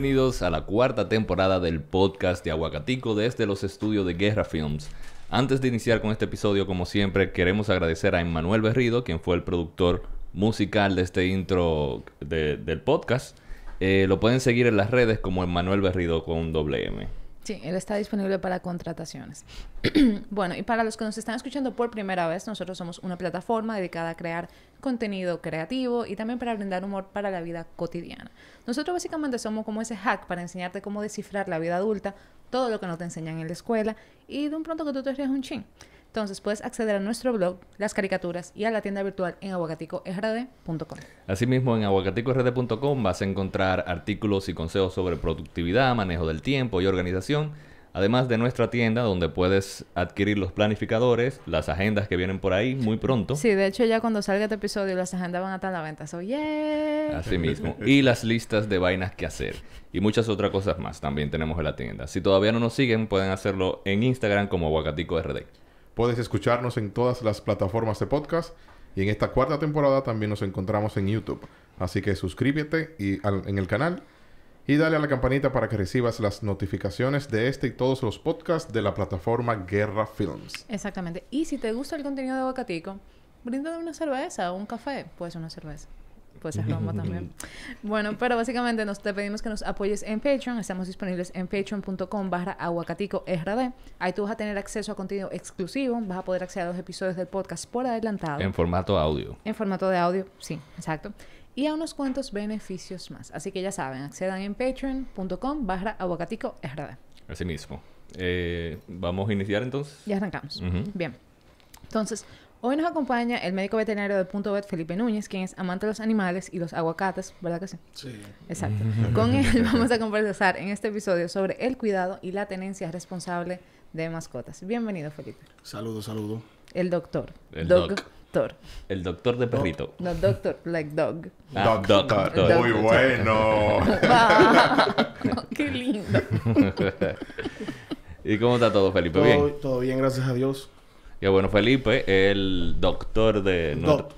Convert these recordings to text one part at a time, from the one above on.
bienvenidos a la cuarta temporada del podcast de Aguacatico desde los estudios de Guerra Films. Antes de iniciar con este episodio, como siempre, queremos agradecer a Emmanuel Berrido, quien fue el productor musical de este intro del podcast. Eh, lo pueden seguir en las redes como Emmanuel Berrido con doble M. Sí, él está disponible para contrataciones. bueno, y para los que nos están escuchando por primera vez, nosotros somos una plataforma dedicada a crear contenido creativo y también para brindar humor para la vida cotidiana. Nosotros básicamente somos como ese hack para enseñarte cómo descifrar la vida adulta, todo lo que no te enseñan en la escuela y de un pronto que tú te rías un ching. Entonces puedes acceder a nuestro blog, las caricaturas y a la tienda virtual en aguacaticord.com. Asimismo, en aguacaticord.com vas a encontrar artículos y consejos sobre productividad, manejo del tiempo y organización. Además de nuestra tienda donde puedes adquirir los planificadores, las agendas que vienen por ahí muy pronto. Sí, de hecho ya cuando salga este episodio las agendas van a estar a la venta. So, yeah. Así mismo. y las listas de vainas que hacer. Y muchas otras cosas más también tenemos en la tienda. Si todavía no nos siguen, pueden hacerlo en Instagram como aguacaticord. Puedes escucharnos en todas las plataformas de podcast y en esta cuarta temporada también nos encontramos en YouTube. Así que suscríbete y en el canal y dale a la campanita para que recibas las notificaciones de este y todos los podcasts de la plataforma Guerra Films. Exactamente. Y si te gusta el contenido de Bocatico, bríndale una cerveza o un café. Puede ser una cerveza pues es Roma también. Bueno, pero básicamente nos te pedimos que nos apoyes en Patreon. Estamos disponibles en patreon.com barra aguacatico RD. Ahí tú vas a tener acceso a contenido exclusivo. Vas a poder acceder a los episodios del podcast por adelantado. En formato audio. En formato de audio, sí, exacto. Y a unos cuantos beneficios más. Así que ya saben, accedan en patreon.com barra aguacatico RD. Así mismo. Eh, Vamos a iniciar entonces. Ya arrancamos. Bien. Entonces, Hoy nos acompaña el médico veterinario de Punto Vet, Felipe Núñez, quien es amante de los animales y los aguacates, ¿verdad que sí? Sí. Exacto. Con él vamos a conversar en este episodio sobre el cuidado y la tenencia responsable de mascotas. Bienvenido, Felipe. Saludos, saludos. El doctor. El doctor. El doctor de perrito. No, doctor, like dog. Ah, doctor. Muy bueno. qué lindo. ¿Y cómo está todo, Felipe? ¿Bien? Todo bien, gracias a Dios. Y bueno, Felipe, el doctor de, nuestro,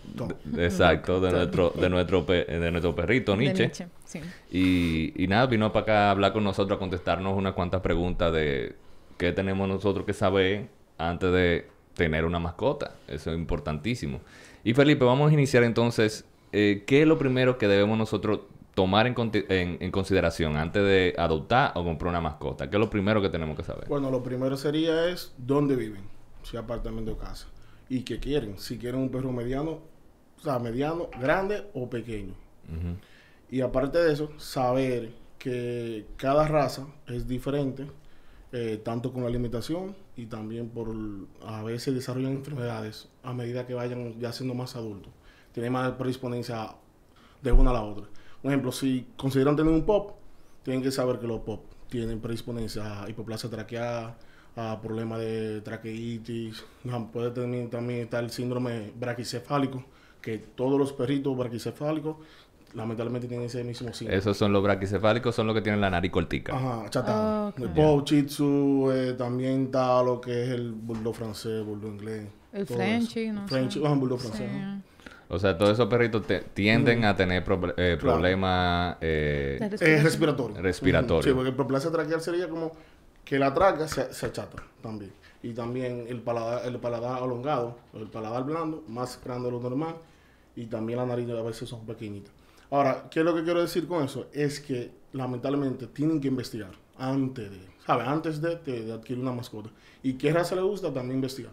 exacto, de nuestro, de nuestro, de nuestro perrito Nietzsche. sí. y, y nada, vino para acá a hablar con nosotros, a contestarnos unas cuantas preguntas de qué tenemos nosotros que saber antes de tener una mascota. Eso es importantísimo. Y Felipe, vamos a iniciar entonces. Eh, ¿Qué es lo primero que debemos nosotros tomar en, en, en, consideración antes de adoptar o comprar una mascota? ¿Qué es lo primero que tenemos que saber? Bueno, lo primero sería es dónde viven si apartamento o casa. Y que quieren, si quieren un perro mediano, o sea, mediano, grande o pequeño. Y aparte de eso, saber que cada raza es diferente, eh, tanto con la alimentación y también por a veces desarrollan enfermedades a medida que vayan ya siendo más adultos. Tienen más predisponencia de una a la otra. Por ejemplo, si consideran tener un pop, tienen que saber que los pop tienen predisponencia a hipoplasia traqueada, a problemas de traqueitis, puede también, también estar el síndrome braquicefálico, que todos los perritos braquicefálicos lamentablemente tienen ese mismo síndrome. Esos son los braquicefálicos, son los que tienen la nariz cortica. Ajá, chata. El Pau, Chitsu, eh, también está lo que es el bulldog francés, bulldog inglés. El Frenchy, ¿no? Frenchy, sé. bulldog francés. O sea, todos esos perritos tienden mm. a tener eh, problemas eh, respiratorios. Respiratorios. Sí, porque el problema traqueal sería como que la traga se, se, achata también. Y también el paladar, el paladar alongado, el paladar blando, más grande de lo normal. Y también la nariz a veces son pequeñitas. Ahora, ¿qué es lo que quiero decir con eso? Es que lamentablemente tienen que investigar antes de, ¿sabes? Antes de, adquirir una mascota. Y qué raza le gusta, también investigar.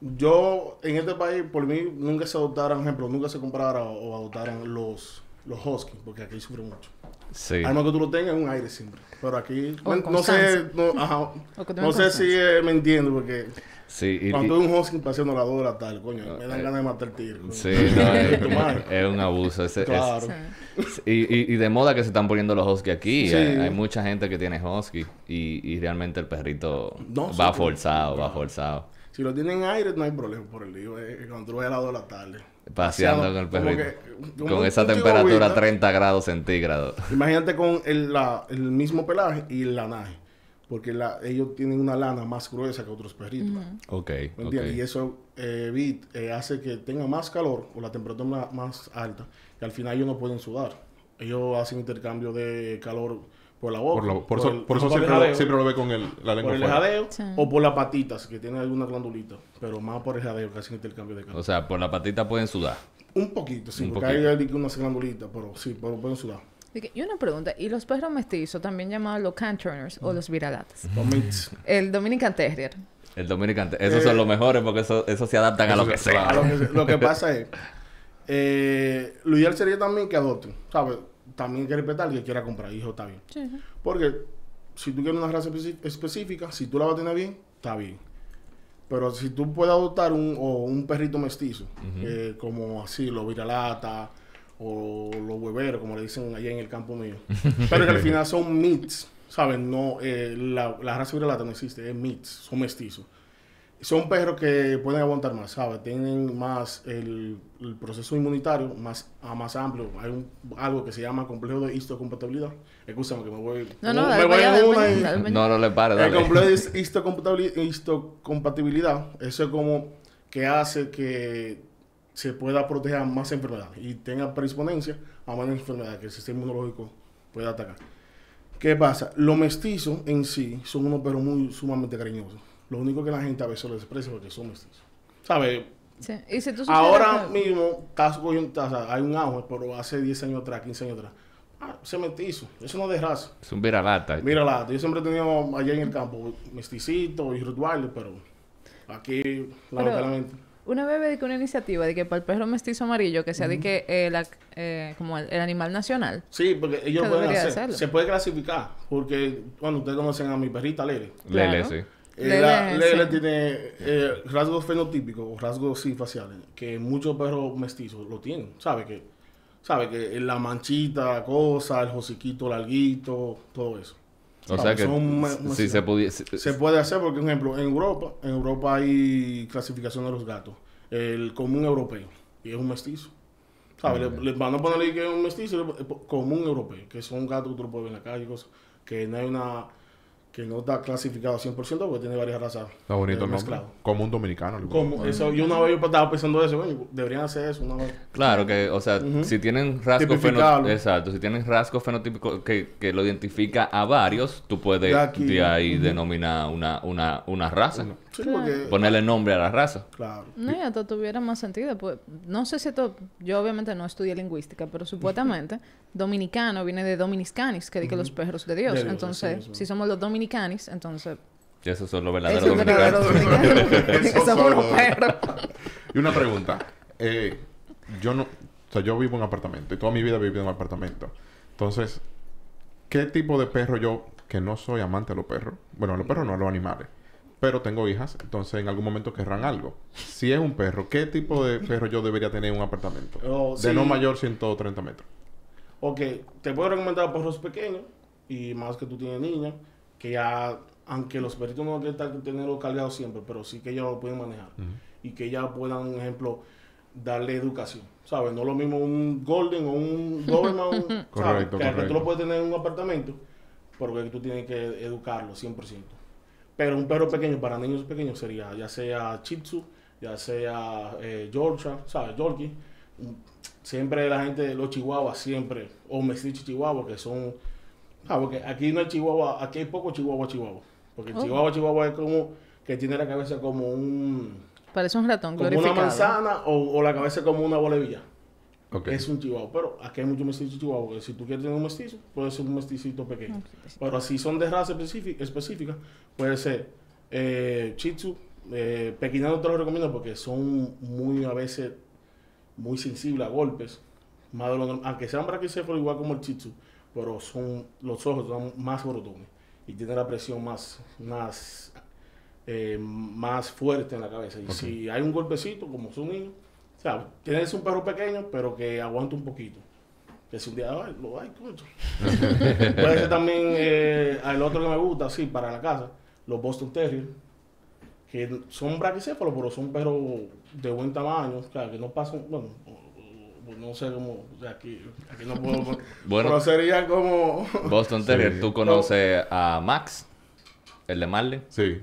Yo, en este país, por mí, nunca se adoptaran, ejemplo, nunca se comprara o adoptaran los, los huskies, porque aquí sufren mucho. Sí. Además que tú lo tengas en un aire siempre. Pero aquí, no, sé, no, ajá, no sé si me entiendo, porque sí, y, cuando y, un husky paseando la 2 de la tarde, coño, me dan eh, ganas de matar el tiro. Sí, no, es, un abuso. Ese, claro. Es, y, y, de moda que se están poniendo los husky aquí. Sí. Hay, hay, mucha gente que tiene husky y, y realmente el perrito va forzado, va forzado. Si lo tienen en aire, no hay problema por el lío. Eh, cuando tú ves a las 2 de la tarde. Paseando con el perrito. Con esa temperatura 30 grados centígrados. Imagínate con el, la, el mismo pelaje y el lanaje. Porque la, ellos tienen una lana más gruesa que otros perritos. Ok. Y eso eh, eh, hace que tenga más calor o la temperatura más, alta. Y al final ellos no pueden sudar. Ellos hacen intercambio de calor por la boca. Por, eso, por eso siempre, lo, ve con el, la lengua Por el jadeo o por las patitas, que tienen alguna glandulita. Pero más por el jadeo que hacen intercambio de calor. O sea, por la patita pueden sudar. Un poquito, sí. porque hay hay unas glandulitas, pero sí, pero pueden sudar. Y una pregunta, ¿y los perros mestizos, también llamados los canturners o los viralatas? El Dominican Terrier. El Dominican Terrier. Esos son los mejores porque esos eso se adaptan a lo que sea. Lo que, pasa es, eh, lo ideal sería también que adopten, ¿sabes? También hay que respetar que quiera comprar, hijo, está bien. Porque si tú quieres una raza específica, si tú la vas a tener bien, está bien. Pero si tú puedes adoptar un, o un perrito mestizo, eh, como así, los viralata o los hueveros, como le dicen allá en el campo mío. Pero que al final son mits, ¿saben? No, eh, la, la, raza viralata no existe, es mits, son mestizos. Son perros que pueden aguantar más, ¿sabes? Tienen más el, proceso inmunitario más, más amplio. Hay un, algo que se llama complejo de histocompatibilidad. Escúchame que me voy... No, no, me voy a una No, no le pare, dale. El complejo de histocompatibilidad, eso es como que hace que se pueda proteger más enfermedades y tenga predisponencia a más enfermedades que el sistema inmunológico pueda atacar. ¿Qué pasa? Los mestizos en sí son unos perros muy sumamente cariñosos. Lo único que la gente a veces les desprecia porque son mestizos. ¿Sabes? Sí. ¿Y si tú Ahora mismo hay un auge, pero hace 10 años atrás, 15 años atrás. Ah, ese mestizo, eso no es de raza. Es un viralata. Viralata. Yo siempre he tenido allá en el campo mesticito y rituales, pero aquí, lamentablemente. Una vez de que una iniciativa de que para el perro mestizo amarillo, que sea de que eh, eh, como el, animal nacional. Sí, porque ellos pueden hacer, se puede clasificar, porque cuando ustedes conocen a mi perrita Lele. Lele, sí. Eh, Lele, tiene rasgos fenotípicos o rasgos sí faciales que muchos perros mestizos lo tienen. ¿Sabe que sabe que la manchita, cosa, el hociquito larguito, todo eso. O sea que si se, pudiese... se puede hacer porque, por ejemplo, en Europa, en Europa hay clasificación de los gatos. El común europeo. Y es un mestizo. ¿Sabes? Ah, le, van a ponerle que es un mestizo común europeo. Que son gatos que tú lo puedes ver en la calle y cosas. Que no hay una que no está clasificado 100% porque tiene varias razas. Está bonito eh, Como un dominicano. Como, eso, yo una vez yo estaba pensando eso, deberían hacer eso una vez. Claro que, o sea, si tienen rasgos fenotípicos, exacto, si tienen rasgos fenotípicos que, que lo identifica a varios, tú puedes de, ahí denominar una, una, una raza. Ponerle nombre a la raza. Claro. No, ya tuviera más sentido. Pues, no sé si esto... Yo obviamente no estudié lingüística, pero supuestamente dominicano viene de dominiscanis, que dice los perros de Dios. entonces, si somos los dominicanis, entonces... Y esos son los verdaderos dominicanos. esos son los perros. y una pregunta. Eh, yo no... O sea, yo vivo en un apartamento y toda mi vida he vivido en un apartamento. Entonces, ¿qué tipo de perro yo, que no soy amante de los perros? Bueno, los perros no, los animales pero tengo hijas, entonces en algún momento querrán algo. Si es un perro, ¿qué tipo de perro yo debería tener en un apartamento? Oh, de no mayor 130 metros. Ok, te puedo recomendar perros pequeños y más que tú tienes niñas, que ya, aunque los perritos no que tenerlo cargado siempre, pero sí que ellos lo pueden manejar y que ya puedan, por ejemplo, darle educación. ¿Sabes? No lo mismo un Golden o un Doberman, correcto, que, tú lo puedes tener en un apartamento, porque tú tienes que educarlo 100%. Pero un perro pequeño para niños pequeños sería ya sea Chitsu, ya sea eh, Georgia, ¿sabes? Yorkie. Siempre la gente, los chihuahuas, siempre, o mestizo chihuahua, que son. Ah, porque aquí no hay chihuahua, aquí hay poco chihuahua chihuahua. Porque el oh. chihuahua chihuahua es como que tiene la cabeza como un. Parece un ratón, Como una manzana o, o la cabeza como una bolevilla. Es un chihuahua. Pero aquí hay muchos mestizos chihuahua. Que si tú quieres tener un mestizo, puede ser un mesticito pequeño. Pero si son de raza específica, puede ser eh, Chitsu. Eh, no te lo recomiendo porque son muy a veces muy sensibles a golpes. Más aunque sean braquicéfalos igual como el Chitsu, pero son los ojos son más brotones y tienen la presión más, más, eh, más fuerte en la cabeza. Y si hay un golpecito, como son niños, o sea, tienes un perro pequeño, pero que aguanta un poquito. Que si un día, ay, lo hay, coño. Puede ser también eh, el otro que me gusta, sí, para la casa, los Boston Terrier, que son braquicéfalos, pero son perros de buen tamaño, o sea, que no pasan, bueno, no sé cómo, o sea, aquí, aquí no puedo, bueno, pero sería como... Boston Terrier, ¿tú conoces a Max, el de Marley? Sí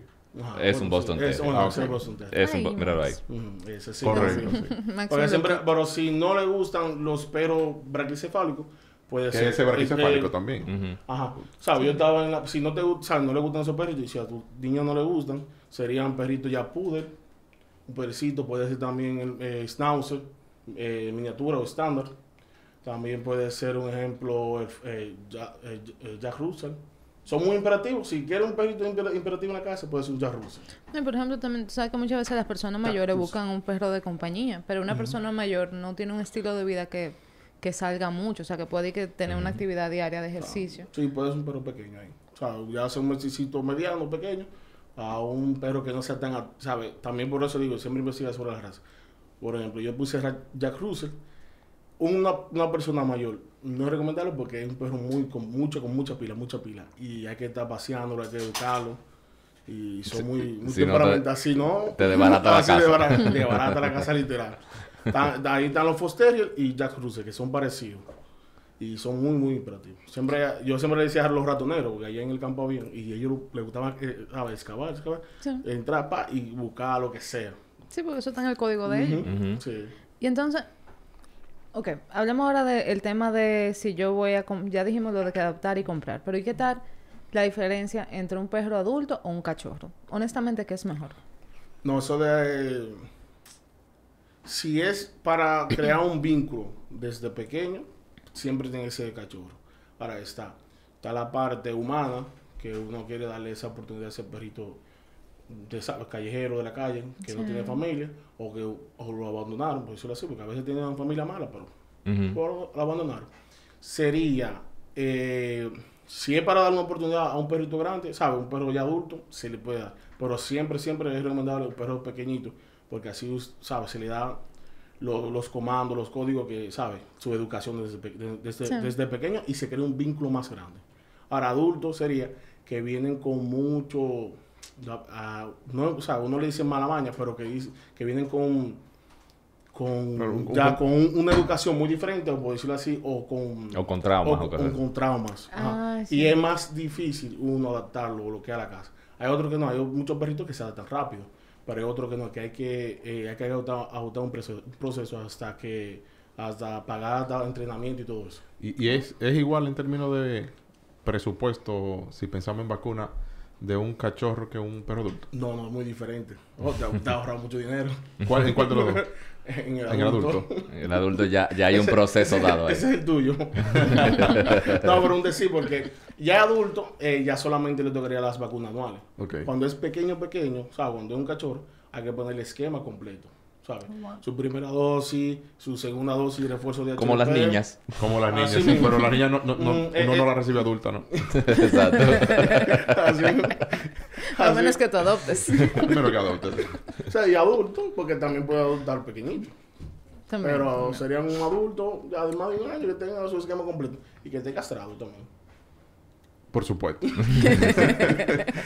es un Boston Terrier. Es, un, Boston Terrier. Es un, míralo ahí. Correcto. Porque siempre, pero si no le gustan los perros braquicefálicos, Puede ser. ese braquicefálico también. Ajá. ¿Sabes? Yo estaba en la... Si no te ¿sabes? no le gustan esos perritos, y si a tu niño no le gustan, serían perritos ya puder, un perrito, puede ser también el eh, schnauzer, eh, miniatura o estándar. También puede ser un ejemplo eh, Jack, Russell. Son muy imperativos. Si quieres un perrito imperativo en la casa, puede ser un Jack Russell. por ejemplo, también sabes que muchas veces las personas mayores buscan un perro de compañía, pero una persona mayor no tiene un estilo de vida que, que salga mucho, o sea, que puede que tener una actividad diaria de ejercicio. Sí, puede ser un perro pequeño ahí. O sea, ya hace un mesicito mediano, pequeño, a un perro que no sea tan, ¿sabe? También por eso digo, siempre investiga sobre la raza. Por ejemplo, yo puse Jack Russell, una, una persona mayor, no es recomendable porque es un perro muy con mucho, con mucha pila, mucha pila. Y hay que estar paseándolo, hay que educarlo. Y son muy, muy si temperamentales. si no, te desbarata la casa. Te desbarata la casa literal. ahí están los Fosterior y Jack Russell, que son parecidos. Y son muy, muy imperativos. Siempre, yo siempre le decía a los ratoneros, porque allá en el campo había, y ellos les gustaba eh, excavar, excavar, entrar pa, y buscar lo que sea. Sí, porque eso está en el código de ellos. Sí. Y entonces, ok, hablemos ahora del tema de si yo voy a, ya dijimos lo de que adoptar y comprar, pero ¿y qué tal la diferencia entre un perro adulto o un cachorro? Honestamente, ¿qué es mejor? No, eso de... si es para crear un vínculo desde pequeño, siempre tiene que ser cachorro. Para está. Está la parte humana, que uno quiere darle esa oportunidad a ese perrito de callejero de la calle, que no tiene familia, o que lo abandonaron, por decirlo así, porque a veces tienen una familia mala, pero lo abandonaron. Sería, eh, si es para dar una oportunidad a un perrito grande, ¿sabe? Un perro ya adulto, se le puede dar. Pero siempre, siempre es recomendable un perro pequeñito, porque así, ¿sabe? Se le da los comandos, los códigos que sabe, su educación desde, desde, pequeño y se crea un vínculo más grande. Ahora, adultos sería que vienen con mucho, no, o sea, uno le dice mala maña, pero que, que vienen con, con, ya con una educación muy diferente, o por decirlo así, o con, o con traumas. O, con, traumas. Ah, y es más difícil uno adaptarlo o lo que a la casa. Hay otros que no, hay muchos perritos que se adaptan rápido pero hay otro que no, que hay que, eh, hay que ajustar, un, proceso, hasta que hasta pagar entrenamiento y todo eso. ¿Y, y es, es igual en términos de presupuesto, si pensamos en vacuna, de un cachorro que un perro adulto? No, no, es muy diferente. Oh, te, ha mucho dinero. ¿Cuál, ¿En cuál de los dos? en el adulto. En el adulto ya, ya hay un proceso dado ahí. Ese es el tuyo. no, pero un decir, porque ya adulto, eh, ya solamente le tocaría las vacunas anuales. Cuando es pequeño, pequeño, o sea, cuando es un cachorro, hay que poner el esquema completo. ¿Sabes? Su primera dosis, su segunda dosis de refuerzo de Como las niñas. Como las niñas, sí, pero las niñas no, no, no, mm, uno eh, no la eh. recibe adulta, ¿no? Exacto. así, A menos que tú adoptes. Primero que adoptes. O sea, y adulto, porque también puede adoptar pequeñito. También, pero sería un adulto, además de un año, que tenga su esquema completo y que esté castrado también. Por supuesto.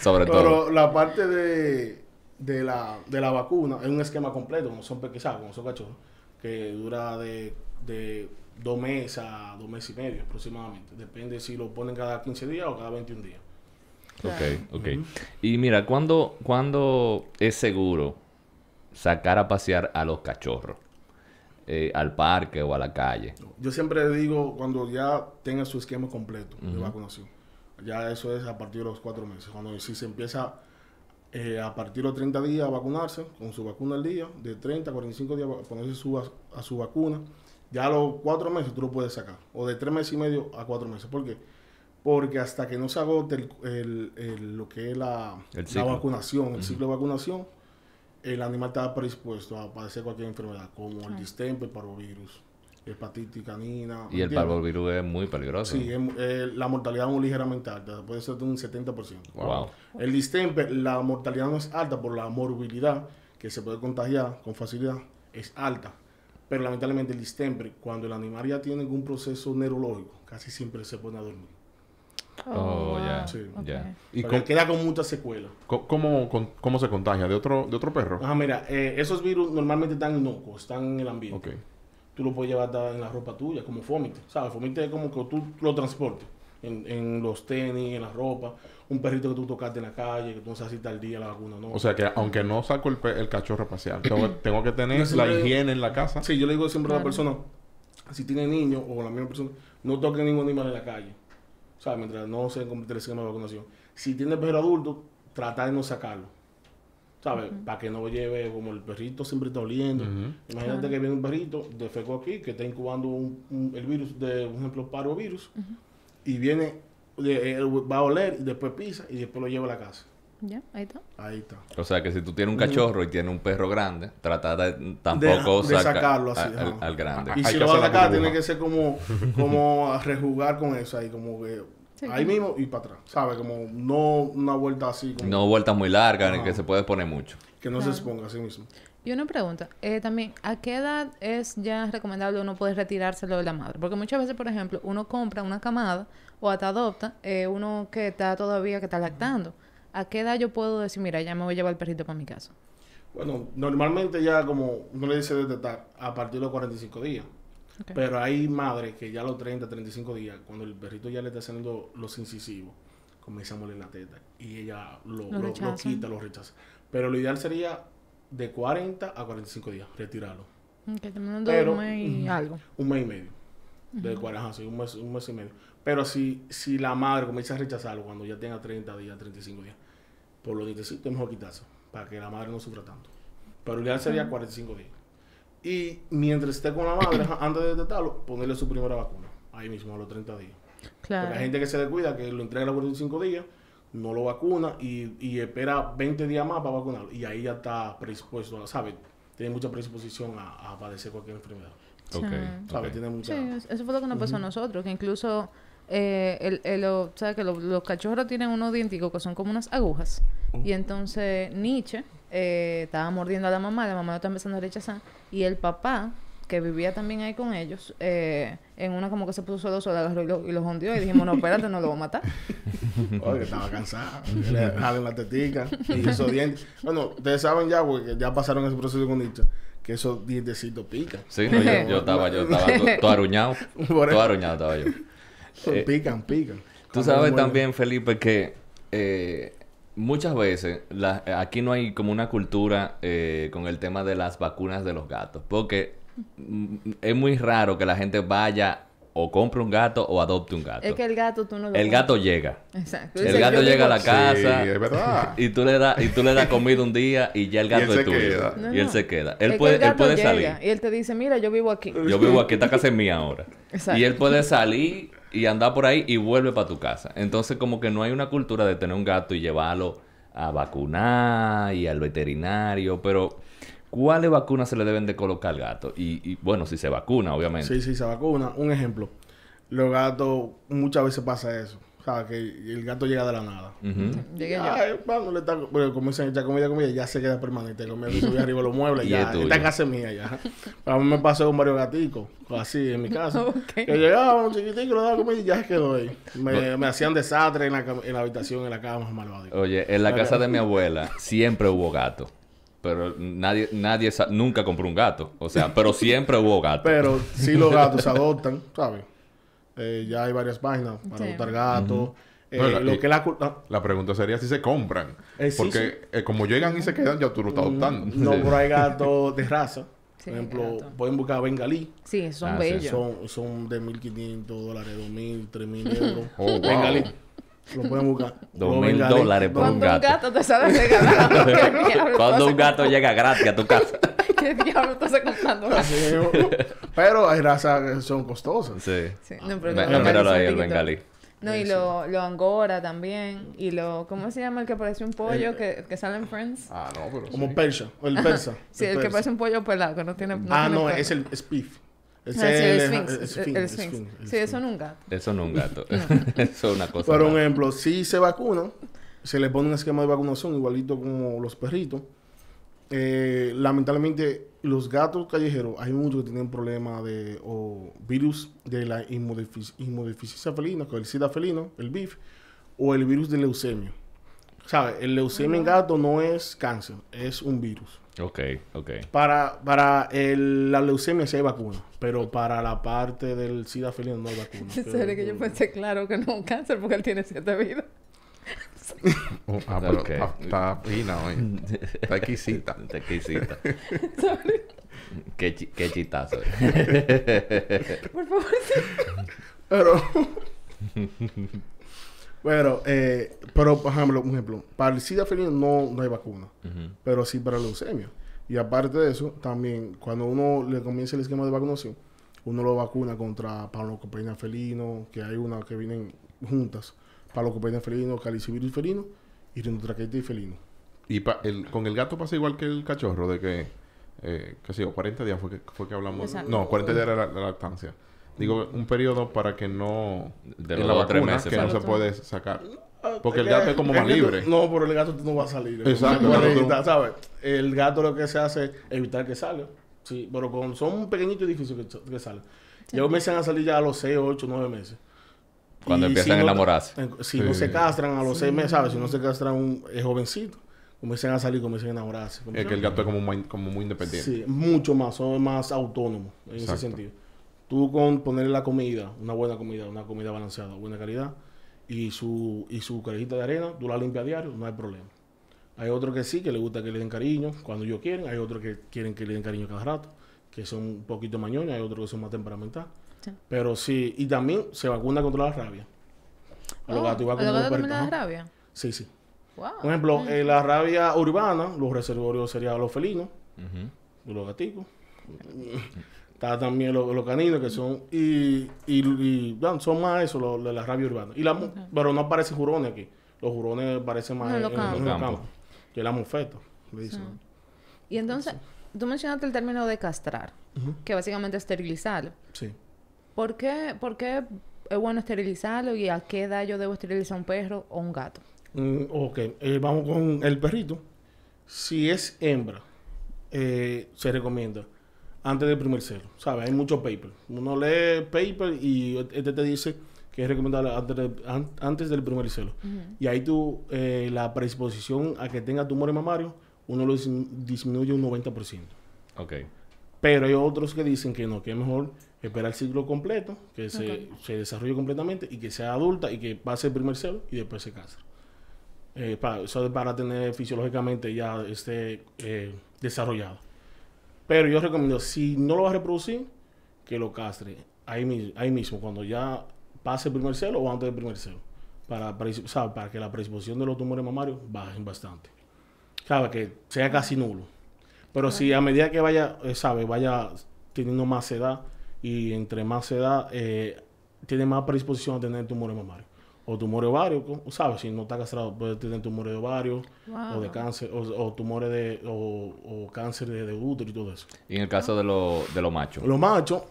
Sobre todo. Pero la parte de, de, la, de la vacuna es un esquema completo, como son pequeños, como son cachorros, que dura de, de dos meses a dos meses y medio aproximadamente. Depende si lo ponen cada 15 días o cada 21 días. Ok, ok. Y mira, ¿cuándo, ¿cuándo es seguro sacar a pasear a los cachorros? Eh, al parque o a la calle. Yo siempre digo cuando ya tenga su esquema completo de vacunación. Ya eso es a partir de los cuatro meses. Cuando si se empieza eh, a partir de los 30 días a vacunarse, con su vacuna al día, de 30 a 45 días a ponerse su, a, su vacuna, ya a los cuatro meses tú lo puedes sacar. O de tres meses y medio a cuatro meses. ¿Por qué? Porque hasta que no se agote el, lo que es la, la vacunación, el ciclo de vacunación, el animal está predispuesto a padecer cualquier enfermedad, como el distemper, el parvovirus hepatitis canina. Y el parvovirus es muy peligroso. Sí, eh, la mortalidad es muy ligeramente alta, puede ser de un 70%. Wow. El distemper, la mortalidad no es alta por la morbilidad, que se puede contagiar con facilidad, es alta. Pero lamentablemente el distemper, cuando el animal ya tiene un proceso neurológico, casi siempre se pone a dormir. Oh, ya. Sí. Y queda con muchas secuelas. ¿Cómo, cómo, se contagia? ¿De otro, de otro perro? Ah, mira, eh, esos virus normalmente están inocuos, están en el ambiente. Okay tú lo puedes llevar en la ropa tuya, como fómite. ¿Sabes? Fómite es como que tú lo transportes en, en, los tenis, en la ropa. Un perrito que tú tocaste en la calle, que tú no sabes si está al día la vacuna no. O sea que aunque no saco el, el cachorro a pasear, tengo, que tener la higiene en la casa. Sí, yo le digo siempre a la persona, si tiene niños o la misma persona, no toquen ningún animal en la calle. O sea, mientras no se complete el esquema de vacunación. Si tiene perro adulto, trata de no sacarlo. ¿Sabes? Para que no lleve, como el perrito siempre está oliendo. Imagínate que viene un perrito de feco aquí que está incubando un, el virus, de un ejemplo, parovirus, y viene, va a oler, y después pisa y después lo lleva a la casa. Ya, ahí está. Ahí está. O sea que si tú tienes un cachorro y tienes un perro grande, trata de tampoco de, sacarlo así, al, grande. Y si lo va a sacar, tiene que ser como, como rejugar con eso ahí, como que ahí mismo y para atrás. ¿Sabes? Como no una vuelta así. Como... No vueltas muy largas, ni que se puede poner mucho. Que no se exponga así mismo. Y una pregunta, eh, también, ¿a qué edad es ya recomendable uno poder retirárselo de la madre? Porque muchas veces, por ejemplo, uno compra una camada o hasta adopta eh, uno que está todavía, que está lactando. ¿A qué edad yo puedo decir, mira, ya me voy a llevar el perrito para mi casa? Bueno, normalmente ya como uno le dice detectar a partir de los 45 días. Pero hay madres que ya a los 30, 35 días, cuando el perrito ya le está haciendo los incisivos, comienza a moler la teta y ella lo, lo, quita, lo rechaza. Pero lo ideal sería de 40 a 45 días, retirarlo. Que te un mes y algo. Un mes y medio. De 40, sí, un mes, un mes y medio. Pero si, si la madre comienza a rechazarlo cuando ya tenga 30 días, 35 días, por lo dientes es mejor quitarse, para que la madre no sufra tanto. Pero ideal sería 45 días. Y mientras esté con la madre, antes de detectarlo, ponerle su primera vacuna, ahí mismo, a los 30 días. Claro. Porque hay gente que se le cuida, que lo entrega a los 45 días, no lo vacuna y, y espera 20 días más para vacunarlo. Y ahí ya está predispuesto, ¿sabes? Tiene mucha predisposición a, padecer cualquier enfermedad. Okay. Tiene mucha... Sí, eso fue lo que nos pasó a nosotros, que incluso eh, el, el, ¿sabes que los, cachorros tienen unos dienticos que son como unas agujas. Y entonces Nietzsche eh, estaba mordiendo a la mamá, la mamá lo está empezando a rechazar. Y el papá, que vivía también ahí con ellos, eh, en una como que se puso solo, solo agarró y lo, y lo hundió. Y dijimos, no, espérate, no lo voy a matar. Oye, estaba cansado. Le dejaron la tetica y esos dientes. Bueno, ustedes saben ya, porque ya pasaron ese proceso con Nietzsche que esos dientecitos pican. Sí, yo, yo, estaba, yo estaba todo, aruñado. todo aruñado estaba yo. Eh, pican, pican. Tú sabes también, Felipe, que eh, muchas veces aquí no hay como una cultura eh, con el tema de las vacunas de los gatos. Porque mm, es muy raro que la gente vaya o compre un gato o adopte un gato. Es que el gato tú no lo El gato llega. Exacto. El gato llega a la casa. Sí, es verdad. Y tú le das y tú le das comida un día y ya el gato es tuyo. y él se queda. Él puede él puede salir. Y él te dice, "Mira, yo vivo aquí." Yo vivo aquí, esta casa es mía ahora. Exacto. Y él puede salir y anda por ahí y vuelve para tu casa. Entonces, como que no hay una cultura de tener un gato y llevarlo a vacunar y al veterinario, pero ¿cuáles vacunas se le deben de colocar al gato? Y, bueno, si se vacuna, obviamente. Sí, sí, se vacuna. Un ejemplo. Los gatos, muchas veces pasa eso. O sea, que el gato llega de la nada. Llegué yo. Bueno, le está, bueno, comienzan a echar comida, comida, ya se queda permanente. Comida, sube arriba los muebles, ya. Esta casa es mía, ya. A mí me pasó con varios gaticos, así, en mi casa. Que llegaban chiquitico, le daba comida y ya se quedó ahí. Me, me hacían desastre en la, en la habitación, en la cama, malvado. Oye, en la casa de mi abuela siempre hubo gato. Pero nadie, nadie nunca compró un gato. O sea, pero siempre hubo gato. Pero sí los gatos se adoptan, ¿sabes? Eh, ya hay varias páginas para adoptar gatos. Eh, lo que la, la, pregunta sería si se compran. Eh, porque como llegan y se quedan, ya tú lo estás mm, adoptando. No, pero hay gatos de raza. Por ejemplo, pueden buscar bengalí. Sí, son ah, bellos. Son, son de 1.500 dólares, 2.000, 3.000 euros. Oh, bengalí. Lo pueden buscar. Dos mil dólares por un gato. un gato te sale regalado? Cuando un gato llega gratis a tu casa. ¿Qué diablo estás comprando? pero hay razas que son costosas. Sí. sí. No, pero míralo ahí, el bengalí. No, y lo, lo angora también. Y lo... ¿Cómo se llama el que parece un pollo que, que sale en Friends? Ah, no, pero... Como persa. O el persa. sí, el, que parece un pollo pelado, que no tiene... ah, no, es el spiff. Ah, sí, el, el, Sphinx. Sí, eso no es un gato. Eso no es un gato. eso es una cosa. Por ejemplo, si se vacuna, se le pone un esquema de vacunación igualito como los perritos. Eh, lamentablemente, los gatos callejeros, hay muchos que tienen problemas de o virus de la inmunodeficiencia felina, con el SIDA felino, el BIF, o el virus de leucemia. ¿Sabes? El leucemia en gato no es cáncer, es un virus. Ok, ok. Para, para el, la leucemia sí hay vacuna, pero para la parte del SIDA felino no hay vacuna. ¿Sería que yo pensé claro que no es un cáncer porque él tiene siete vidas? oh, ah, pero está, fina hoy. Está exquisita. Está exquisita. qué, qué chistazo. Por favor. Pero... bueno, eh, pero por ejemplo, un ejemplo, para el SIDA felino no, no hay vacuna, pero sí para la leucemia. Y aparte de eso, también cuando uno le comienza el esquema de vacunación, uno lo vacuna contra palocopaina felino, que hay una que vienen juntas, palocopaina felino, calicivirus felino y rinotraqueitis felino. Y el, con el gato pasa igual que el cachorro, de que, eh, qué sé yo, 40 días fue que, fue que hablamos. No, 40 días era la, lactancia. Digo, un periodo para que no... De los la vacuna, meses, que no se puede sacar. Porque el gato es como más libre. no, pero el gato no va a salir. Exacto. ¿sabes? El gato lo que se hace es evitar que salga. Sí, pero con, son pequeñitos y difíciles que, que salgan. Ya comienzan a salir ya a los 6, 8, 9 meses. Cuando empiezan a enamorarse. Si no se castran a los 6 meses, ¿sabes? Si no se castran un es jovencito, comienzan a salir, comienzan a enamorarse. Es que el gato es como muy, como muy independiente. Sí, mucho más, son más autónomos en ese sentido. Tú con ponerle la comida, una buena comida, una comida balanceada, buena calidad, y su, y su carajita de arena, tú la limpias a diario, no hay problema. Hay otros que sí, que les gusta que le den cariño cuando ellos quieren, hay otros que quieren que le den cariño cada rato que son un poquito mañones, hay otros que son más temperamentales. Pero sí, y también se vacuna contra la rabia. A los gatos igual como la rabia? Sí, sí. Por ejemplo, en la rabia urbana, los reservorios serían los felinos, los gaticos. Está también los, caninos que son. Y, y, son más eso, los de la rabia urbana. Y la, Pero no aparecen jurones aquí. Los jurones aparecen más en, los campos. Que la mufeta, Y entonces, tú mencionaste el término de castrar, que básicamente es esterilizarlo. Sí. ¿Por qué, ¿Por qué es bueno esterilizarlo y a qué edad yo debo esterilizar un perro o un gato? Mm, ok, eh, vamos con el perrito. Si es hembra, eh, se recomienda antes del primer celo. ¿Sabes? Hay mucho paper. Uno lee paper y este te dice que es recomendable antes, del primer celo. Y ahí tú, eh, la predisposición a que tenga tumores mamarios uno lo disminuye un 90%. Ok. Pero hay otros que dicen que no, que es mejor esperar el ciclo completo, que se, desarrolle completamente y que sea adulta y que pase el primer celo y después se casa. Eh, para, eso es para tener fisiológicamente ya esté eh, desarrollado. Pero yo recomiendo, si no lo va a reproducir, que lo castre ahí, ahí mismo, cuando ya pase el primer celo o antes del primer celo, para, para, para que la predisposición de los tumores mamarios bajen bastante. ¿sabe? Que sea casi nulo. Pero si a medida que vaya, eh, ¿sabe? Vaya teniendo más edad y entre más edad, eh, tiene más predisposición a tener tumores mamarios. O tumores ovarios, ¿sabes? Si no está castrado, puede tener tumores de ovario, o de cáncer, o, tumores de, o, cáncer de, útero y todo eso. Y en el caso de, de los machos. Los machos,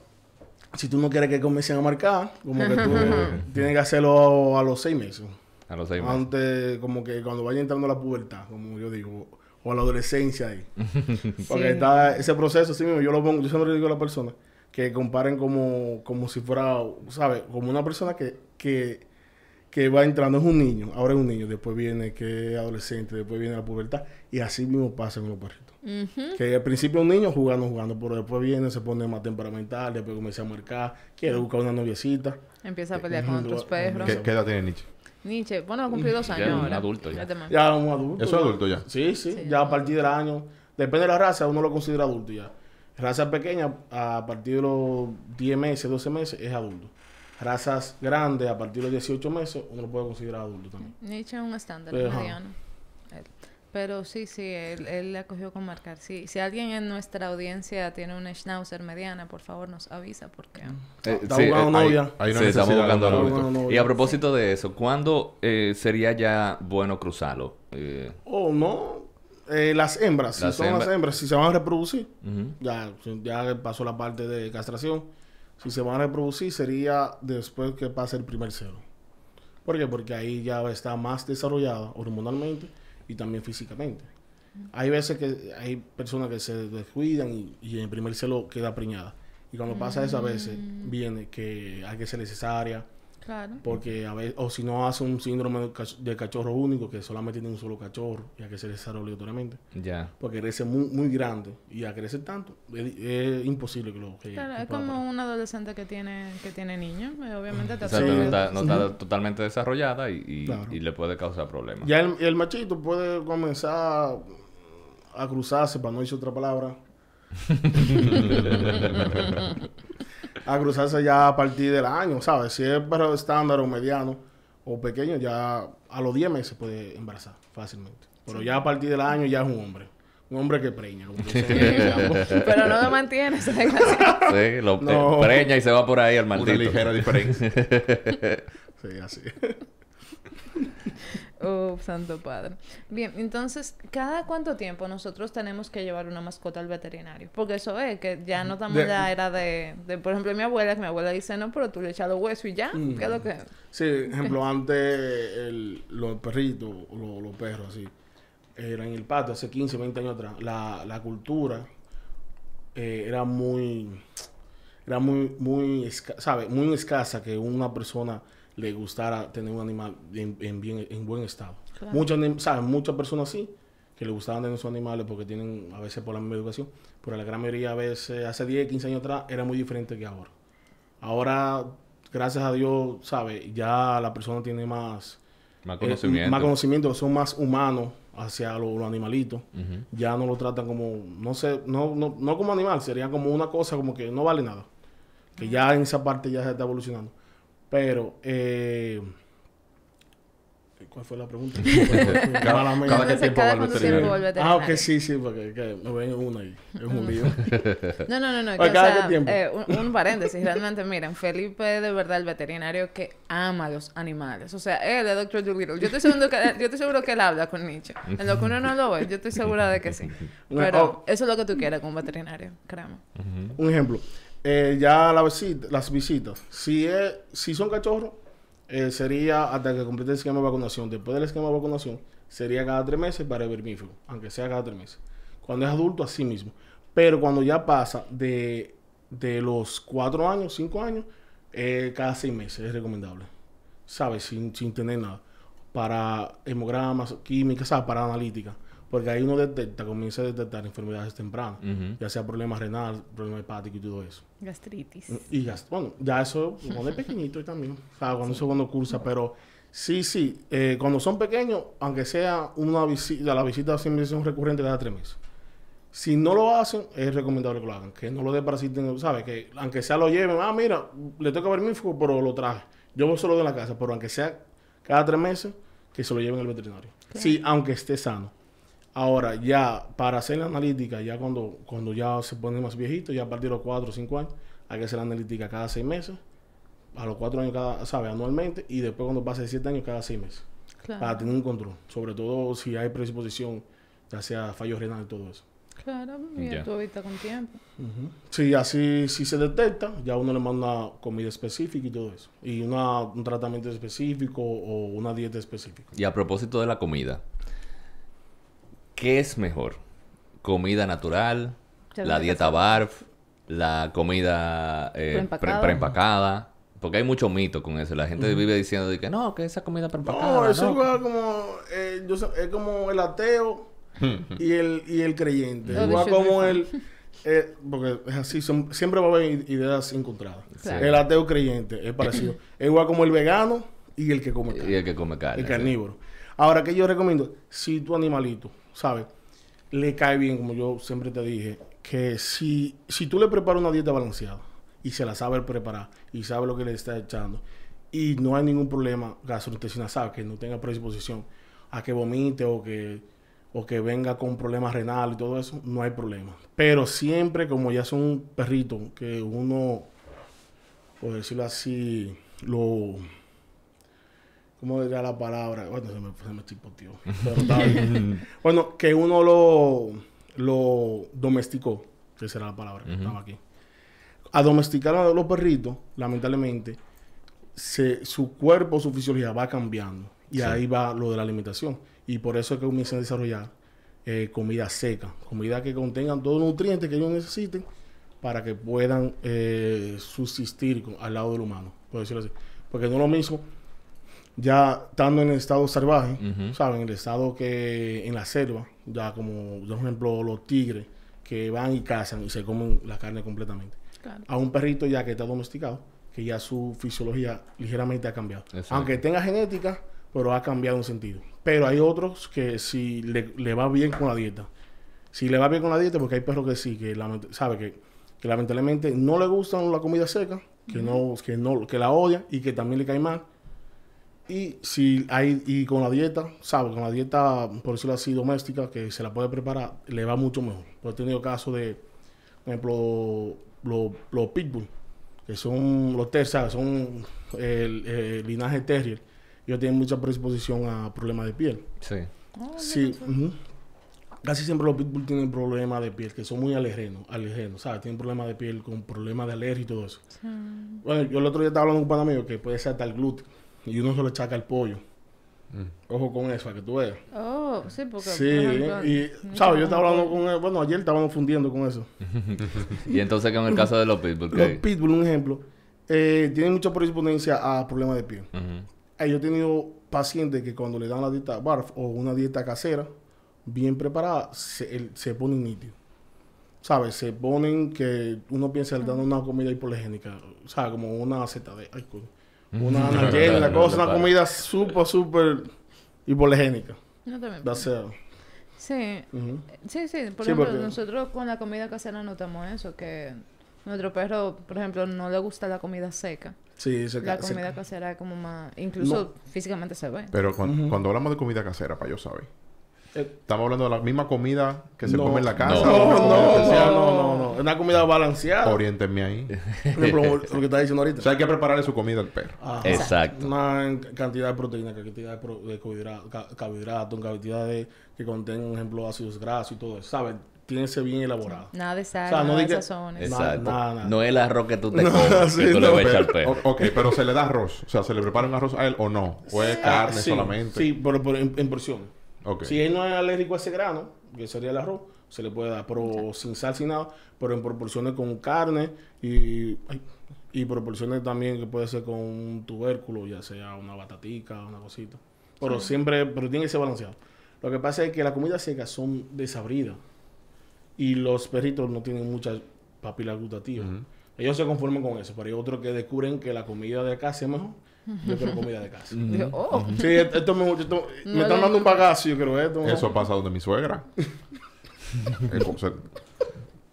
si tú no quieres que comiencen a marcar, como que tú tienes que hacerlo a los seis meses. A los seis meses. Antes, como que cuando vaya entrando la pubertad, como yo digo, o a la adolescencia ahí. Porque está ese proceso, sí mismo, yo lo pongo, yo siempre digo a la persona que comparen como, como si fuera, ¿sabes? Como una persona que, que, que va entrando, es un niño, ahora es un niño, después viene que es adolescente, después viene la pubertad, y así mismo pasa con los perritos. Que al principio es un niño jugando, jugando, pero después viene, se pone más temperamental, después comienza a marcar, quiere buscar una noviecita. Empieza a pelear con otros perros. ¿Qué, edad tiene Nietzsche? Nietzsche, bueno, ha cumplido dos años. Ya un adulto ya. Ya un adulto. ¿Eso es adulto ya? Sí, sí, ya a partir del año. Depende de la raza, uno lo considera adulto ya. Raza pequeña, a partir de los 10 meses, 12 meses, es adulto. Razas grandes, a partir de los 18 meses, uno lo puede considerar adulto también. Nietzsche es un estándar mediano. Pero sí, sí, él, él le acogió con marcar. Sí, si alguien en nuestra audiencia tiene un schnauzer mediana, por favor nos avisa porque... Eh, está sí, buscando eh, novia. Hay, sí, estamos buscando novia. Y a propósito de eso, ¿cuándo eh, sería ya bueno cruzarlo? Eh... Oh, no. Eh, las hembras, si son las hembras, si se van a reproducir, ya, ya pasó la parte de castración. Si se van a reproducir, sería después que pase el primer celo. ¿Por qué? Porque ahí ya está más desarrollada hormonalmente y también físicamente. Hay veces que hay personas que se descuidan y, en el primer celo queda preñada. Y cuando pasa eso, a veces mm. viene que hay que ser necesaria Claro. Porque a veces, o si no hace un síndrome de cachorro único, que solamente tiene un solo cachorro y hay que ser obligatoriamente. Ya. Porque crece muy, muy grande y a crecer tanto, es, imposible que lo que Claro, es como un adolescente que tiene, que tiene niños, eh, obviamente está, no está, totalmente desarrollada y, y, le puede causar problemas. Ya el, el, machito puede comenzar a cruzarse, para no decir otra palabra, a cruzarse ya a partir del año, ¿sabes? Si es perro estándar o mediano o pequeño, ya a los 10 meses puede embarazar fácilmente. Pero ya a partir del año ya es un hombre. Un hombre que preña. Pero no lo mantiene, esa Sí, lo preña y se va por ahí al maldito. Una ligera diferencia. sí, así. Oh, santo padre. Bien, entonces, ¿cada cuánto tiempo nosotros tenemos que llevar una mascota al veterinario? Porque eso es que ya no estamos ya era de, de, por ejemplo, mi abuela, que mi abuela dice, no, pero tú le echas los huesos y ya, ¿qué es lo que...? Sí, ejemplo, antes el, los perritos, los, los perros, así, eran en el patio hace 15, 20 años atrás, la, la cultura eh, era muy, era muy, muy, ¿sabe? Muy escasa que una persona le gustara tener un animal en, bien, en buen estado. Muchas, Muchas personas sí, que le gustaban tener sus animales porque tienen a veces por la misma educación, pero la gran mayoría a veces, hace 10, 15 años atrás, era muy diferente que ahora. Ahora, gracias a Dios, ¿sabe? Ya la persona tiene más... Más eh, conocimiento. más conocimiento, son más humanos hacia los animalitos. Ya no lo tratan como, no sé, no, no, no como animal, sería como una cosa como que no vale nada. Que ya en esa parte ya se está evolucionando. Pero, eh, ¿cuál fue la pregunta? cada, cada, tiempo va al veterinario. Ah, ok, sí, sí, porque que me ven una ahí. Es un lío. no, no, no, no. Que, cada tiempo? Eh, un, paréntesis. Realmente, miren, Felipe es de verdad el veterinario que ama a los animales. O sea, él es Dr. Dolittle. Yo estoy seguro que, yo estoy seguro que él habla con Nietzsche. En lo que uno no lo ve, yo estoy segura de que sí. Pero oh. eso es lo que tú quieres con un veterinario, créeme. Un ejemplo. Eh, ya las visitas, si, es, si son cachorros, eh, sería hasta que complete el esquema de vacunación. Después del esquema de vacunación, sería cada tres meses para el vermífugo, aunque sea cada tres meses. Cuando es adulto, así mismo. Pero cuando ya pasa de, de los cuatro años, cinco años, eh, cada seis meses es recomendable. ¿Sabes? Sin, sin tener nada. Para hemogramas, químicas, ¿sabes? Para analítica. Porque ahí uno detecta, comienza a detectar enfermedades tempranas, ya sea problemas renal, problemas hepáticos y todo eso. Gastritis. Y gast bueno, ya eso cuando es pequeñito también, o sea, cuando eso cuando cursa, pero sí, sí, eh, cuando son pequeños, aunque sea una visita, la visita siempre es un recurrente cada tres meses. Si no lo hacen, es recomendable que lo hagan, que no lo desparasiten, ¿sabes? Que aunque sea lo lleven, ah, mira, le toca vermífugo, pero lo traje. Yo solo de la casa, pero aunque sea cada tres meses, que se lo lleven al veterinario. Sí, aunque esté sano. Ahora, ya para hacer la analítica, ya cuando, cuando ya se pone más viejito, ya a partir de los 4 o 5 años, hay que hacer la analítica cada 6 meses, a los 4 años cada, ¿sabe? Anualmente, y después cuando pase 7 años, cada 6 meses. Para tener un control, sobre todo si hay predisposición, ya sea fallo renal y todo eso. Claro, y tú ahorita con tiempo. Sí, así si se detecta, ya uno le manda comida específica y todo eso. Y una, un tratamiento específico o una dieta específica. Y a propósito de la comida, ¿qué es mejor? ¿Comida natural? ¿La dieta BARF? ¿La comida eh, preempacada? Porque hay mucho mito con eso. La gente vive diciendo que no, que esa comida preempacada. No, eso es como, eh, es como el ateo y, el, y el creyente. igual como el... Eh, porque es así, siempre va a haber ideas encontradas. El ateo creyente es parecido. es igual como el vegano y el que come carne. Y el que come carne. El carnívoro. Ahora, que yo recomiendo? Si tu animalito ¿sabes? Le cae bien, como yo siempre te dije, que si, si tú le preparas una dieta balanceada y se la sabe preparar y sabe lo que le está echando y no hay ningún problema gastrointestinal, sabe que no tenga predisposición a que vomite o que o que venga con problemas renales y todo eso, no hay problema. Pero siempre, como ya son un perrito que uno, por decirlo así, lo ¿Cómo diría la palabra? Bueno, se me, se me chipoteó. bueno, que uno lo, lo domesticó. Esa será la palabra que estaba aquí. A domesticar a los perritos, lamentablemente, se, su cuerpo, su fisiología va cambiando. Y ahí va lo de la alimentación. Y por eso es que comienzan a desarrollar eh, comida seca. Comida que contengan todos los nutrientes que ellos necesiten para que puedan eh, subsistir al lado del humano. Por decirlo así. Porque no es lo mismo ya estando en el estado salvaje, ¿saben? En el estado que en la selva, ya como, por ejemplo, los tigres que van y cazan y se comen la carne completamente. A un perrito ya que está domesticado, que ya su fisiología ligeramente ha cambiado. Aunque tenga genética, pero ha cambiado en sentido. Pero hay otros que si le, va bien con la dieta, Si le va bien con la dieta, porque hay perros que sí, que, sabe que, que lamentablemente no le gustan la comida seca, que, no, que, no, que la odian y que también le cae mal. Y si hay, y con la dieta, sabe, con la dieta, por decirlo así, doméstica, que se la puede preparar, le va mucho mejor. Pues he tenido casos de, por ejemplo, los, pitbull, que son los tercios, son el, linaje terrier. Ellos tienen mucha predisposición a problemas de piel. Sí. Oh, sí. Casi siempre los pitbull tienen problemas de piel, que son muy alergenos, alergenos, ¿sabes? Tienen problemas de piel con problemas de alergia y todo eso. Bueno, yo el otro día estaba hablando con un pana mío que puede ser hasta el glúteo y uno se lo echaca el pollo. Mm. Ojo con eso, a que tú veas. Oh, sí, porque. Sí, y, ¿sabes? Yo estaba hablando con él. Bueno, ayer estábamos fundiendo con eso. y entonces, con el caso de los pitbull, Los pitbull, un ejemplo, eh, tienen mucha predisponencia a problemas de piel. Eh, yo he tenido pacientes que cuando le dan la dieta BARF o una dieta casera, bien preparada, se, se ponen nítidos. ¿Sabes? Se ponen que uno piensa le dando una comida hipolegénica, ¿sabes? Como una zeta una la cosa, una comida súper, súper hipolegénica. No también. Sí. Sí, sí. Por ejemplo, nosotros con la comida casera notamos eso, que nuestro perro, por ejemplo, no le gusta la comida seca. Sí, La comida casera es como más... Incluso físicamente se ve. Pero cuando hablamos de comida casera, para yo saber... Estamos hablando de la misma comida que se come en la casa. No, no, no, no, no, Es una comida balanceada. Oriéntenme ahí. lo que está diciendo ahorita. O sea, hay que prepararle su comida al perro. Exacto. Una cantidad de proteína, cantidad de, carbohidratos, cantidad de que contengan, por ejemplo, ácidos grasos y todo eso. ¿Sabes? Tiene que ser bien elaborado. Nada de sal, nada de sazones. Exacto. Nada, No es el arroz que tú te comes que tú le vas a echar al perro. ok, pero ¿se le da arroz? O sea, ¿se le prepara un arroz a él o no? ¿O es carne solamente? Sí, pero, en porción. Si él no es alérgico a ese grano, que sería el arroz, se le puede dar, pero sin sal, sin nada, pero en proporciones con carne y, y proporciones también que puede ser con un tubérculo, ya sea una batatica, una cosita. Pero siempre, pero tiene que ser balanceado. Lo que pasa es que las comidas secas son desabridas y los perritos no tienen muchas papilas gustativas. Ellos se conforman con eso, pero hay otros que descubren que la comida de acá es mejor yo quiero comida de casa. Oh. Sí, esto me, esto, me están dando un bagazo, yo quiero esto. Eso ha pasado de mi suegra.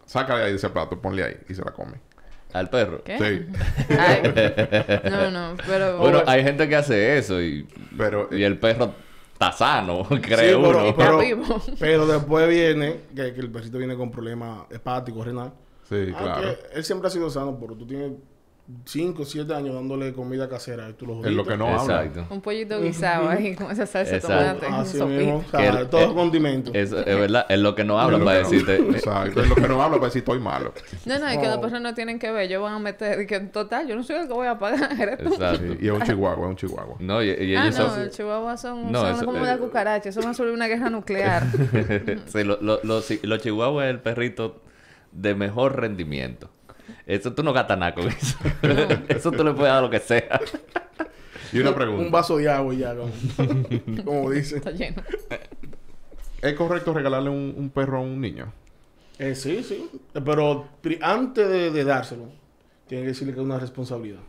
sácale ahí ese plato, ponle ahí y se la come. ¿Al perro? ¿Qué? Sí. no, no, pero... Bueno, hay gente que hace eso y, pero, y el perro está sano, cree uno. Pero, pero, después viene que, que, el perrito viene con problemas hepáticos, renal. Sí, claro. Él siempre ha sido sano, pero tú tienes 5 o 7 años dándole comida casera. Tú lo es lo que no Exacto. Un pollito guisado ahí con esa salsa de tomate. Así mismo. todo condimento. Es, es, verdad. Es lo que no habla para decirte. exacto. Es lo que no habla para decir estoy malo. No, no. Es que las personas no tienen que ver. Ellos van a meter... Que en total, yo no soy el que voy a pagar. Exacto. y es un chihuahua. Es un chihuahua. No, y, y ah, ellos ah, no. Son... El chihuahua son, no, son como una cucaracha. Eso va a sobre una guerra nuclear. sí, lo, lo, los chihuahuas es el perrito de mejor rendimiento. Eso tú no gastas nada con eso. eso tú le puedes dar lo que sea. Y una pregunta. Un vaso de agua y ya, como, dice. Está lleno. ¿Es correcto regalarle un, perro a un niño? Eh, sí, sí. Pero antes de, dárselo, tiene que decirle que es una responsabilidad.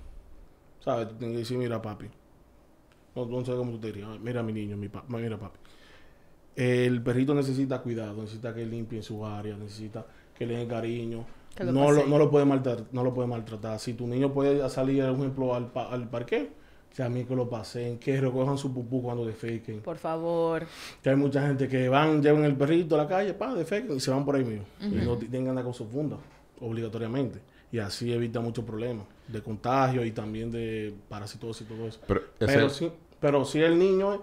¿Sabes? Tienes que decir, mira, papi. No, no sé cómo tú te dirías. Mira, mi niño, mi mira, papi. El perrito necesita cuidado, necesita que limpie su área, necesita que le den cariño no, lo, no, lo puede maltratar, no lo puede maltratar. Si tu niño puede salir, por ejemplo, al, al parque, que a mí que lo pasen, que recojan su pupú cuando defequen. Por favor. Que hay mucha gente que van, llevan el perrito a la calle, pa, defequen y se van por ahí mismo. Y no tengan la cosa funda, obligatoriamente. Y así evita muchos problemas de contagio y también de parasitosis y todo eso. Pero, pero, si, pero si el niño,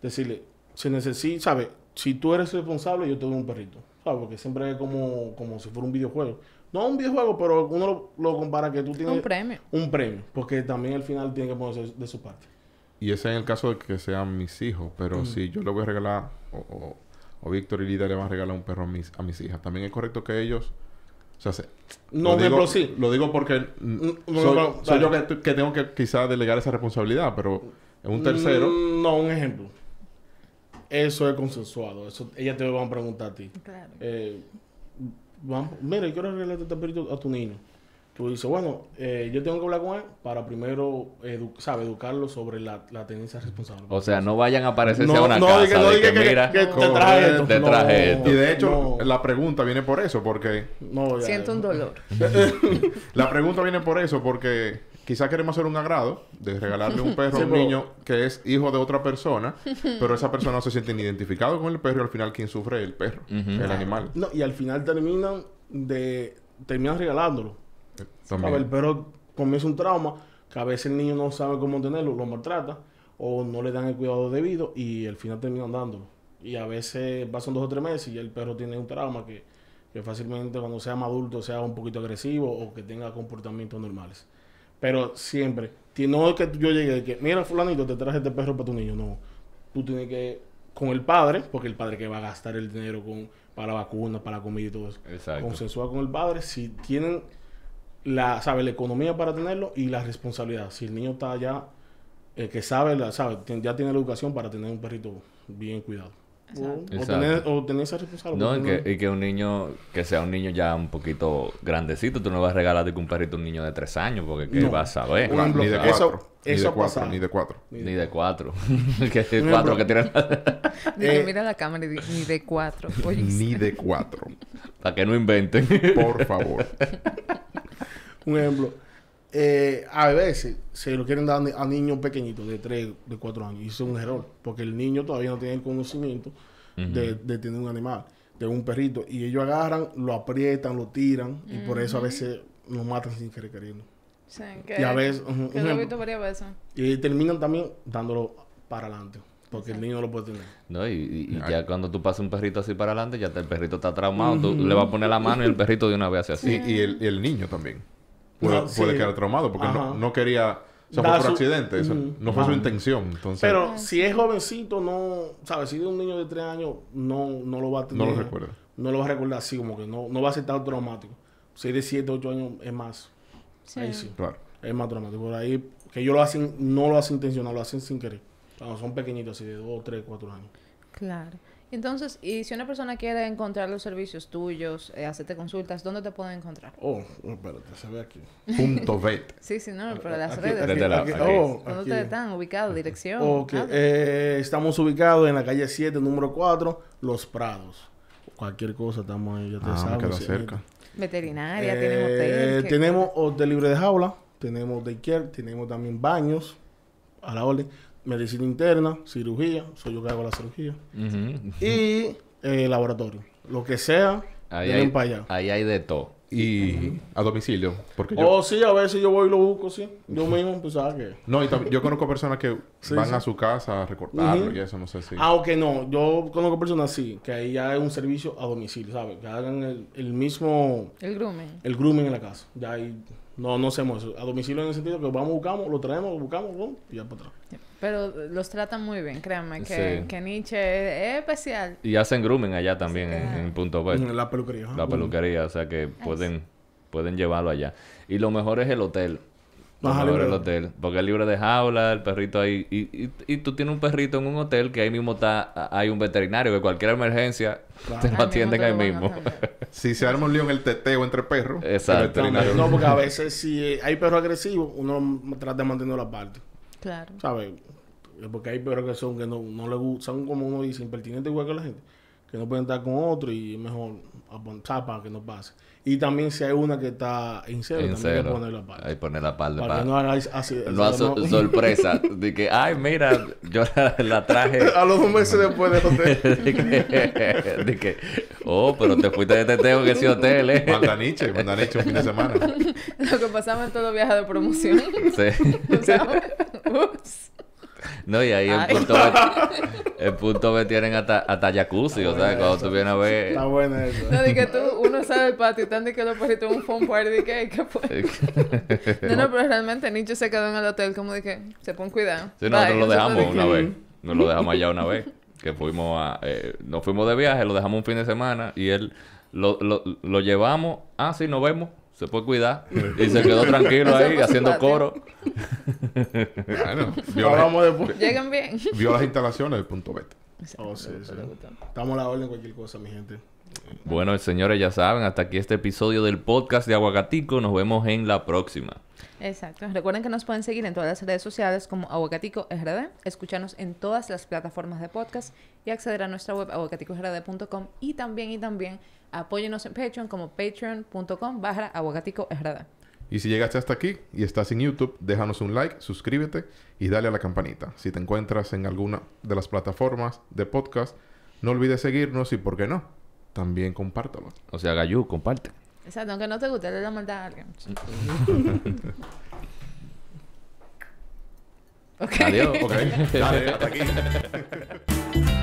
decirle, se necesita, ¿sabes? Si tú eres responsable, yo te doy un perrito. ¿Sabes? Porque siempre es como, como si fuera un videojuego no un videojuego, pero uno lo, compara que tú tienes... Un premio. Un premio, porque también al final tiene que ponerse de su parte. Y ese en el caso de que sean mis hijos, pero si yo le voy a regalar, o, o, Víctor y Lida le van a regalar un perro a mis, a mis hijas, también es correcto que ellos... O sea, no, lo digo, sí. Lo digo porque soy, yo que, tengo que quizás delegar esa responsabilidad, pero en un tercero... Mm, no, un ejemplo. Eso es consensuado. Eso, ellas te van a preguntar a ti. Claro. Eh, vamos, mira, quiero arreglarte este perrito a tu niño. tú dices, bueno, eh, yo tengo que hablar con él para primero, edu sabe, educarlo sobre la, la tenencia responsable. O sea, no vayan a aparecerse a una casa no, de que, mira, que, te traje esto. Te traje esto. Y de hecho, la pregunta viene por eso, porque... Siento un dolor. la pregunta viene por eso, porque quizás queremos hacer un agrado de regalarle un perro a un niño que es hijo de otra persona, pero esa persona no se siente ni identificado con el perro y al final quien sufre es el perro, el animal. No, y al final terminan de... terminan regalándolo. El perro comienza un trauma que a veces el niño no sabe cómo tenerlo, lo maltrata o no le dan el cuidado debido y al final terminan dándolo. Y a veces pasan dos o tres meses y el perro tiene un trauma que, que fácilmente cuando sea más adulto sea un poquito agresivo o que tenga comportamientos normales. Pero siempre, no es que yo llegue de que, mira fulanito, te traje este perro para tu niño, no. Tú tienes que, con el padre, porque el padre que va a gastar el dinero con, para la vacuna, para la comida y todo eso. Exacto. Consensuar con el padre, si tienen la, sabe, la economía para tenerlo y la responsabilidad. Si el niño está eh, que sabe, la, sabe, ya tiene la educación para tener un perrito bien cuidado. O, tener, o, tener, esa responsabilidad. No, y que, y que, un niño, que sea un niño ya un poquito grandecito, tú no vas a regalar de un perrito a un niño de tres años, porque ¿qué vas a ver? ni de cuatro. ni, de cuatro ni de cuatro. Ni de cuatro. que cuatro eh, mira la cámara y ni de cuatro. ni de cuatro. Para que no inventen. Por favor. Un ejemplo. Eh, a veces se lo quieren dar a niños pequeñitos de 3, de 4 años. Y eso es un error. Porque el niño todavía no tiene el conocimiento de, tener un animal, de un perrito. Y ellos agarran, lo aprietan, lo tiran. Y por eso a veces lo matan sin querer queriendo. Sí, que, y a veces, que lo he visto varias veces. Y terminan también dándolo para adelante. Porque el niño no lo puede tener. No, y, ya cuando tú pasas un perrito así para adelante, ya el perrito está traumado. Tú le vas a poner la mano y el perrito de una vez hace así. Y, el, el niño también puede, quedar traumado porque no, no, quería... O sea, fue por accidente. No fue su intención. Entonces... Pero si es jovencito, no... ¿Sabes? Si es un niño de 3 años, no, no lo va a tener... No lo recuerda. No lo va a recordar así, como que no, no va a ser tan traumático. Si es de 7, 8 años, es más. Sí. Ahí sí. Claro. Es más traumático. Por ahí, que ellos lo hacen, no lo hacen intencional, lo hacen sin querer. Cuando son pequeñitos, así de 2, 3, 4 años. Claro. Entonces, y si una persona quiere encontrar los servicios tuyos, eh, hacerte consultas, ¿dónde te pueden encontrar? Oh, espérate, se ve aquí. Punto vet. sí, sí, no, pero las redes. oh, ¿Dónde están ubicados? ¿Dirección? Okay. Eh, estamos ubicados en la calle 7, número 4, Los Prados. Cualquier cosa, estamos ahí, ya te ah, sabes. cerca. Veterinaria, eh, tenemos hotel. Tenemos hotel libre de jaula, tenemos daycare, tenemos también baños a la orden medicina interna, cirugía, soy yo que hago la cirugía. Y eh, laboratorio. Lo que sea, ahí hay, para allá. Ahí hay de todo. Y a domicilio. Porque yo... Oh, sí, a veces yo voy y lo busco, sí. Yo mismo, pues, ¿sabes qué? No, y yo conozco personas que van a su casa a recortarlo y eso, no sé si... Ah, ok, no. Yo conozco personas, sí, que ahí ya hay un servicio a domicilio, ¿sabes? Que hagan el, el mismo... El grooming. El grooming en la casa. Ya hay... No, no hacemos eso. A domicilio en el sentido que vamos, buscamos, lo traemos, lo buscamos, y ya para atrás. Pero los tratan muy bien, créanme, que, que Nietzsche es, especial. Y hacen grooming allá también, en, Punto B. En la peluquería. La peluquería, o sea que pueden, pueden llevarlo allá. Y lo mejor es el hotel. Lo mejor es el hotel. Porque es libre de jaula, el perrito ahí. Y, y, y, tú tienes un perrito en un hotel que ahí mismo está, hay un veterinario que cualquier emergencia te lo atienden ahí mismo. si se arma un lío en el teteo entre perros, Exacto. No, porque a veces si hay perros agresivos, uno trata de mantenerlo aparte. Claro. ¿Sabes? Porque hay perros que son que no, no le gustan, son como uno dice, impertinentes igual que la gente, que no pueden estar con otro y es mejor apuntar para que no pase. Y también si hay una que está en cero, también hay que ponerla aparte. Hay que ponerla aparte. Para, que no así. No sorpresa. de que, ay, mira, yo la, traje. A los dos meses después del hotel. de, que, oh, pero te fuiste de teteo en ese hotel, ¿eh? Mandaniche, Mandaniche un fin de semana. Lo que pasaba en todo viaje de promoción. Sí. Ups. No, y ahí el punto, el B tienen hasta, hasta jacuzzi, o sea, cuando tú vienes a ver... Está buena eso. No, de que tú, uno sale del patio, están de que los perritos un phone party, de que, no, no, pero realmente Nicho se quedó en el hotel como de que se pone cuidado. Sí, nosotros lo dejamos una vez, nos lo dejamos allá una vez, que fuimos a... Eh, nos fuimos de viaje, lo dejamos un fin de semana y él... Lo, lo, lo llevamos, ah, sí, nos vemos se puede cuidar. y se quedó tranquilo ahí haciendo coro. bueno, vio, Llegan bien. Vio las instalaciones del punto beta. Oh, Estamos a la orden cualquier cosa, mi gente. Bueno, señores, ya saben, hasta aquí este episodio del podcast de Aguacatico. Nos vemos en la próxima. Exacto. Recuerden que nos pueden seguir en todas las redes sociales como Aguacatico RD, escucharnos en todas las plataformas de podcast y acceder a nuestra web aguacaticosrd.com y también y también apóyenos en Patreon como patreon.com barra aguacatico Y si llegaste hasta aquí y estás en YouTube, déjanos un like, suscríbete y dale a la campanita. Si te encuentras en alguna de las plataformas de podcast, no olvides seguirnos y, ¿por qué no? También compártalo. O sea, Gayú, comparte. Exacto, aunque no te guste, le la maldad a alguien. okay. Adiós. Ok. Dale, hasta aquí.